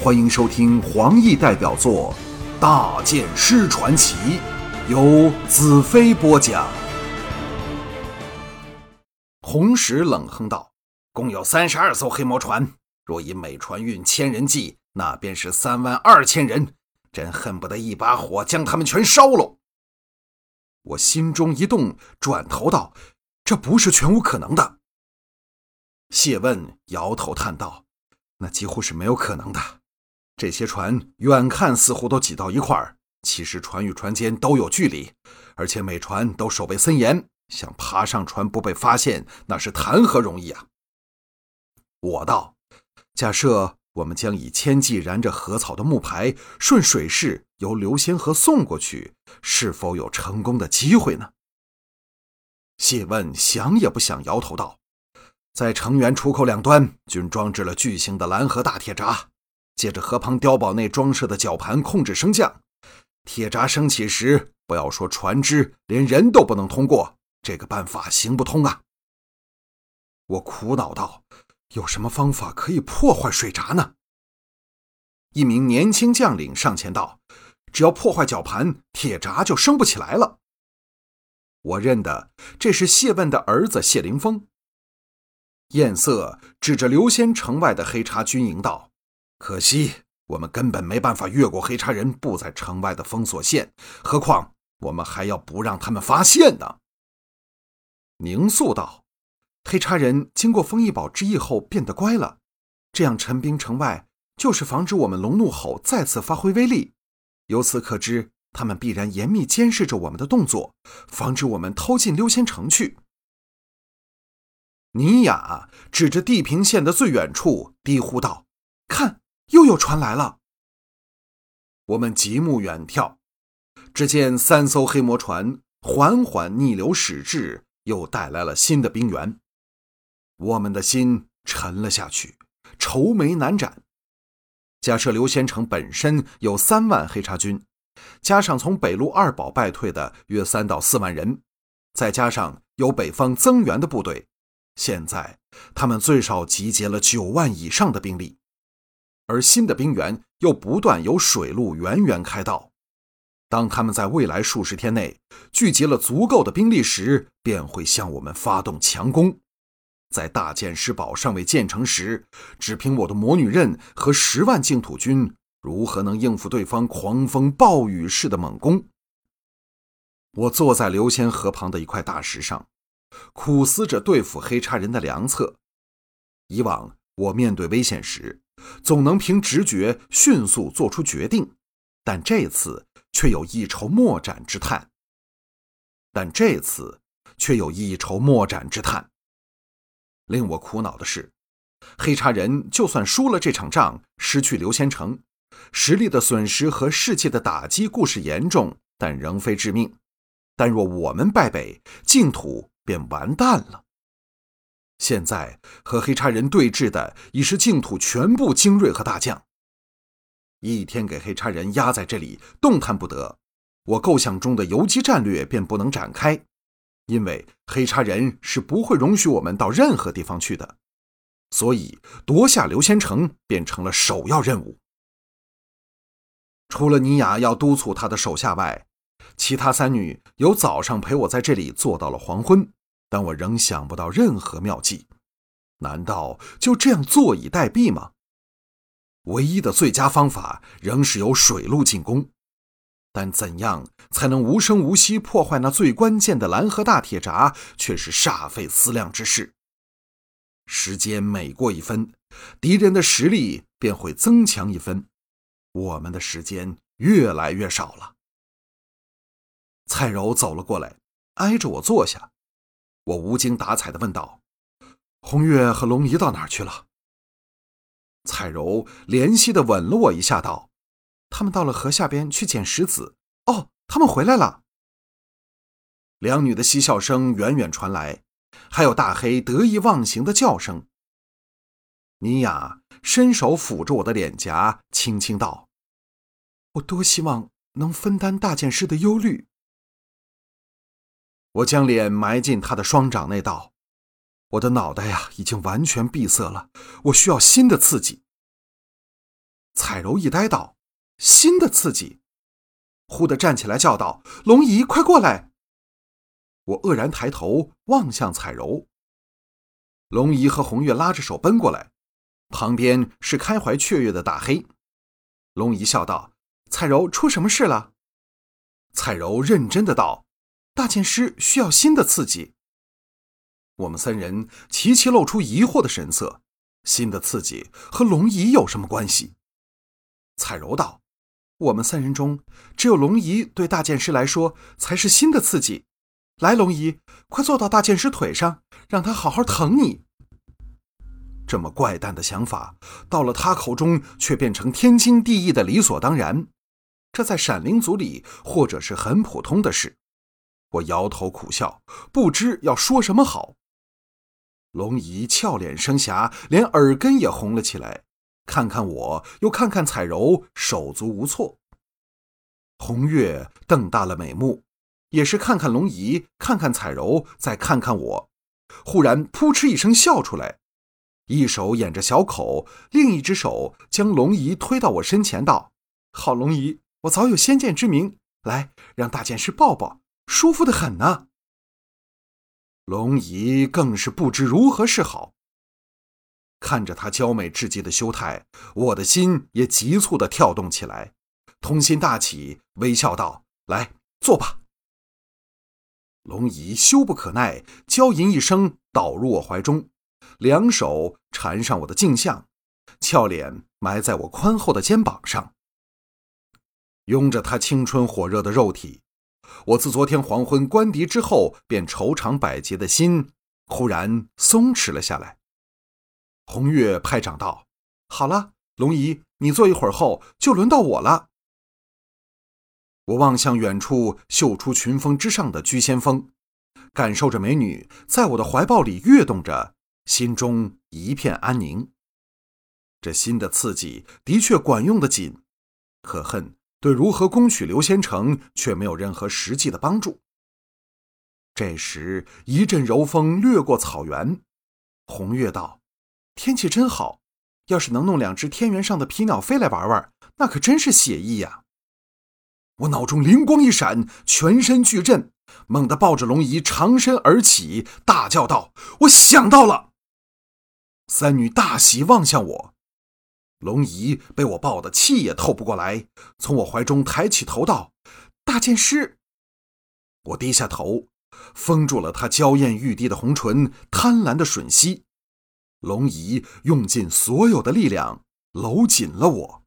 欢迎收听黄奕代表作《大剑师传奇》，由子飞播讲。红石冷哼道：“共有三十二艘黑魔船，若以每船运千人计，那便是三万二千人。真恨不得一把火将他们全烧了。”我心中一动，转头道：“这不是全无可能的。”谢问摇头叹道：“那几乎是没有可能的。这些船远看似乎都挤到一块儿，其实船与船间都有距离，而且每船都守备森严，想爬上船不被发现，那是谈何容易啊！”我道：“假设我们将以千计燃着禾草的木牌顺水势由流仙河送过去，是否有成功的机会呢？”谢问想也不想，摇头道。在城垣出口两端均装置了巨型的蓝河大铁闸，借着河旁碉堡内装设的绞盘控制升降。铁闸升起时，不要说船只，连人都不能通过。这个办法行不通啊！我苦恼道：“有什么方法可以破坏水闸呢？”一名年轻将领上前道：“只要破坏绞盘，铁闸就升不起来了。”我认得这是谢问的儿子谢凌峰。艳色指着刘仙城外的黑茶军营道：“可惜我们根本没办法越过黑叉人布在城外的封锁线，何况我们还要不让他们发现呢。”宁肃道：“黑叉人经过封印堡之役后变得乖了，这样陈兵城外，就是防止我们龙怒吼再次发挥威力。由此可知，他们必然严密监视着我们的动作，防止我们偷进溜仙城去。”尼雅指着地平线的最远处，低呼道：“看，又有船来了。”我们极目远眺，只见三艘黑魔船缓缓逆流驶至，又带来了新的兵员。我们的心沉了下去，愁眉难展。假设刘仙成本身有三万黑茶军，加上从北路二堡败退的约三到四万人，再加上有北方增援的部队。现在他们最少集结了九万以上的兵力，而新的兵员又不断由水路源源开道。当他们在未来数十天内聚集了足够的兵力时，便会向我们发动强攻。在大剑师堡尚未建成时，只凭我的魔女刃和十万净土军，如何能应付对方狂风暴雨式的猛攻？我坐在流仙河旁的一块大石上。苦思着对付黑叉人的良策。以往我面对危险时，总能凭直觉迅速做出决定，但这次却有一筹莫展之叹。但这次却有一筹莫展之叹。令我苦恼的是，黑茶人就算输了这场仗，失去刘仙城，实力的损失和士气的打击固是严重，但仍非致命。但若我们败北，净土。便完蛋了。现在和黑叉人对峙的已是净土全部精锐和大将，一天给黑叉人压在这里动弹不得，我构想中的游击战略便不能展开，因为黑叉人是不会容许我们到任何地方去的，所以夺下刘仙城便成了首要任务。除了尼雅要督促他的手下外，其他三女由早上陪我在这里坐到了黄昏。但我仍想不到任何妙计，难道就这样坐以待毙吗？唯一的最佳方法仍是由水路进攻，但怎样才能无声无息破坏那最关键的蓝河大铁闸，却是煞费思量之事。时间每过一分，敌人的实力便会增强一分，我们的时间越来越少了。蔡柔走了过来，挨着我坐下。我无精打采地问道：“红月和龙姨到哪儿去了？”彩柔怜惜地吻了我一下，道：“他们到了河下边去捡石子。”哦，他们回来了。两女的嬉笑声远远传来，还有大黑得意忘形的叫声。尼雅伸手抚着我的脸颊，轻轻道：“我多希望能分担大剑师的忧虑。”我将脸埋进他的双掌内，道：“我的脑袋呀，已经完全闭塞了，我需要新的刺激。”彩柔一呆道：“新的刺激！”忽地站起来叫道：“龙姨，快过来！”我愕然抬头望向彩柔，龙姨和红月拉着手奔过来，旁边是开怀雀跃的大黑。龙姨笑道：“彩柔，出什么事了？”彩柔认真的道：“大剑师需要新的刺激。”我们三人齐齐露出疑惑的神色。新的刺激和龙姨有什么关系？彩柔道：“我们三人中，只有龙姨对大剑师来说才是新的刺激。来，龙姨，快坐到大剑师腿上，让他好好疼你。”这么怪诞的想法，到了他口中却变成天经地义的理所当然。这在闪灵族里，或者是很普通的事。我摇头苦笑，不知要说什么好。龙姨俏脸生霞，连耳根也红了起来，看看我，又看看彩柔，手足无措。红月瞪大了美目，也是看看龙姨，看看彩柔，再看看我，忽然扑哧一声笑出来，一手掩着小口，另一只手将龙姨推到我身前，道：“好龙姨，我早有先见之明，来让大剑师抱抱，舒服的很呢。”龙姨更是不知如何是好。看着她娇美至极的羞态，我的心也急促的跳动起来，童心大起，微笑道：“来，坐吧。”龙姨羞不可耐，娇吟一声，倒入我怀中，两手缠上我的颈项，俏脸埋在我宽厚的肩膀上，拥着她青春火热的肉体。我自昨天黄昏关敌之后，便愁肠百结的心，忽然松弛了下来。红月拍掌道：“好了，龙姨，你坐一会儿后，就轮到我了。”我望向远处秀出群峰之上的居仙峰，感受着美女在我的怀抱里跃动着，心中一片安宁。这新的刺激的确管用的紧，可恨。对如何攻取刘仙城却没有任何实际的帮助。这时，一阵柔风掠过草原，红月道：“天气真好，要是能弄两只天原上的皮鸟飞来玩玩，那可真是写意呀！”我脑中灵光一闪，全身巨震，猛地抱着龙姨长身而起，大叫道：“我想到了！”三女大喜，望向我。龙姨被我抱得气也透不过来，从我怀中抬起头道：“大剑师。”我低下头，封住了她娇艳欲滴的红唇，贪婪的吮吸。龙姨用尽所有的力量，搂紧了我。